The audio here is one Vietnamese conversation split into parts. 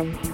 Bye.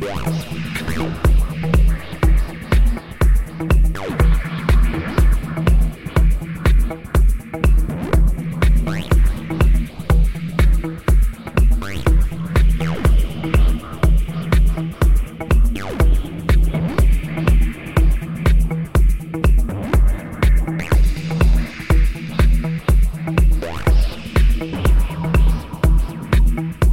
Thank mm-hmm. you.